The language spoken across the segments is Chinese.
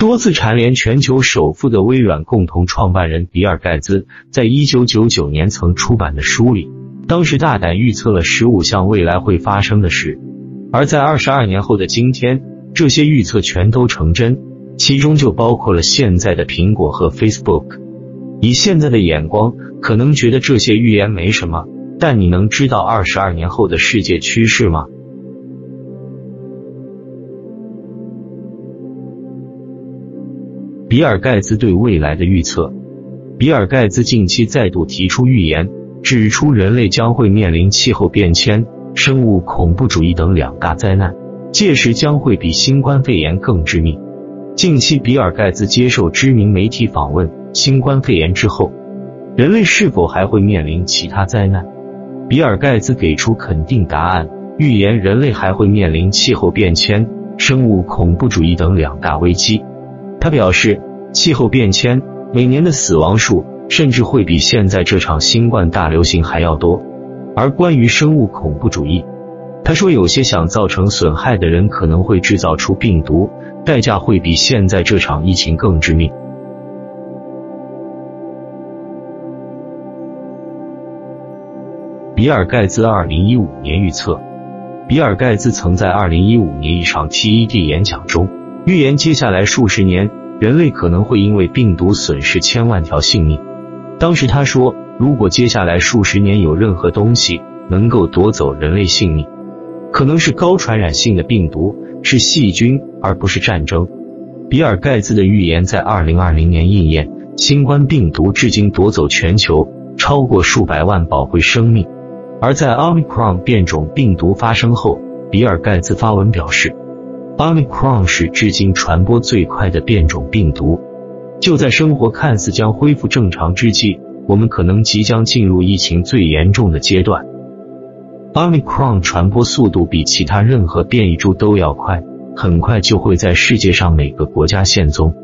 多次蝉联全球首富的微软共同创办人比尔盖茨，在一九九九年曾出版的书里，当时大胆预测了十五项未来会发生的事，而在二十二年后的今天，这些预测全都成真，其中就包括了现在的苹果和 Facebook。以现在的眼光，可能觉得这些预言没什么，但你能知道二十二年后的世界趋势吗？比尔盖茨对未来的预测。比尔盖茨近期再度提出预言，指出人类将会面临气候变迁、生物恐怖主义等两大灾难，届时将会比新冠肺炎更致命。近期，比尔盖茨接受知名媒体访问，新冠肺炎之后，人类是否还会面临其他灾难？比尔盖茨给出肯定答案，预言人类还会面临气候变迁、生物恐怖主义等两大危机。他表示，气候变迁每年的死亡数甚至会比现在这场新冠大流行还要多。而关于生物恐怖主义，他说有些想造成损害的人可能会制造出病毒，代价会比现在这场疫情更致命。比尔盖茨二零一五年预测，比尔盖茨曾在二零一五年一场 TED 演讲中。预言接下来数十年，人类可能会因为病毒损失千万条性命。当时他说，如果接下来数十年有任何东西能够夺走人类性命，可能是高传染性的病毒，是细菌，而不是战争。比尔盖茨的预言在二零二零年应验，新冠病毒至今夺走全球超过数百万宝贵生命。而在奥密克戎变种病毒发生后，比尔盖茨发文表示。Omicron 是至今传播最快的变种病毒。就在生活看似将恢复正常之际，我们可能即将进入疫情最严重的阶段。Omicron 传播速度比其他任何变异株都要快，很快就会在世界上每个国家现踪。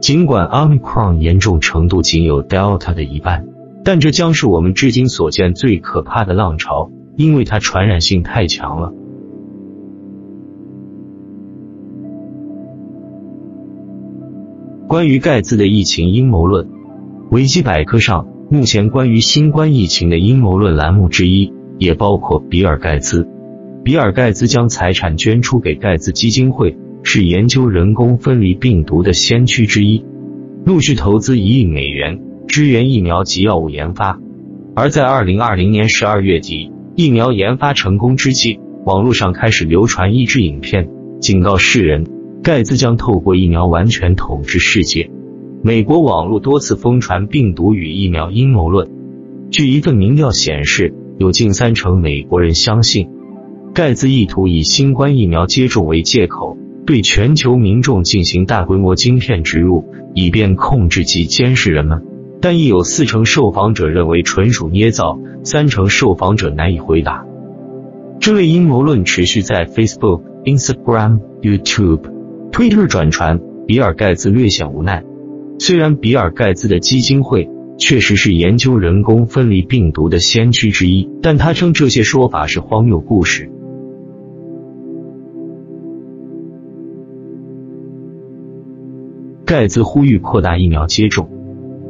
尽管 Omicron 严重程度仅有 Delta 的一半，但这将是我们至今所见最可怕的浪潮，因为它传染性太强了。关于盖茨的疫情阴谋论，维基百科上目前关于新冠疫情的阴谋论栏目之一，也包括比尔盖茨。比尔盖茨将财产捐出给盖茨基金会，是研究人工分离病毒的先驱之一，陆续投资一亿美元支援疫苗及药物研发。而在二零二零年十二月底，疫苗研发成功之际，网络上开始流传一支影片，警告世人。盖茨将透过疫苗完全统治世界。美国网络多次疯传病毒与疫苗阴谋论。据一份民调显示，有近三成美国人相信盖茨意图以新冠疫苗接种为借口，对全球民众进行大规模晶片植入，以便控制及监视人们。但亦有四成受访者认为纯属捏造，三成受访者难以回答。这类阴谋论持续在 Facebook、Instagram、YouTube。推特转传，比尔盖茨略显无奈。虽然比尔盖茨的基金会确实是研究人工分离病毒的先驱之一，但他称这些说法是荒谬故事。盖茨呼吁扩大疫苗接种。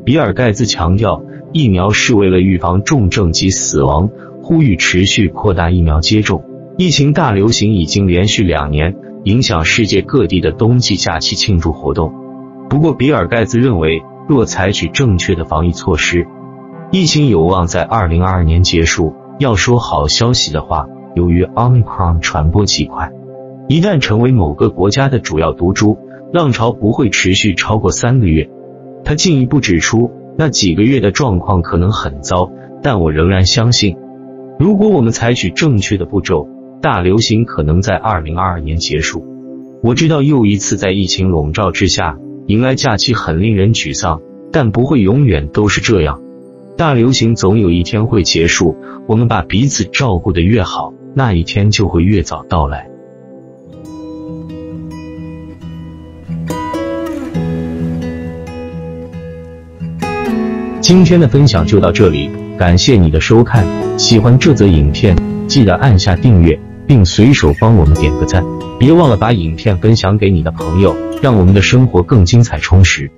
比尔盖茨强调，疫苗是为了预防重症及死亡，呼吁持续扩大疫苗接种。疫情大流行已经连续两年。影响世界各地的冬季假期庆祝活动。不过，比尔盖茨认为，若采取正确的防疫措施，疫情有望在二零二二年结束。要说好消息的话，由于 Omicron 传播极快，一旦成为某个国家的主要毒株，浪潮不会持续超过三个月。他进一步指出，那几个月的状况可能很糟，但我仍然相信，如果我们采取正确的步骤。大流行可能在二零二二年结束。我知道又一次在疫情笼罩之下迎来假期很令人沮丧，但不会永远都是这样。大流行总有一天会结束。我们把彼此照顾的越好，那一天就会越早到来。今天的分享就到这里，感谢你的收看。喜欢这则影片，记得按下订阅。并随手帮我们点个赞。别忘了把影片分享给你的朋友，让我们的生活更精彩充实。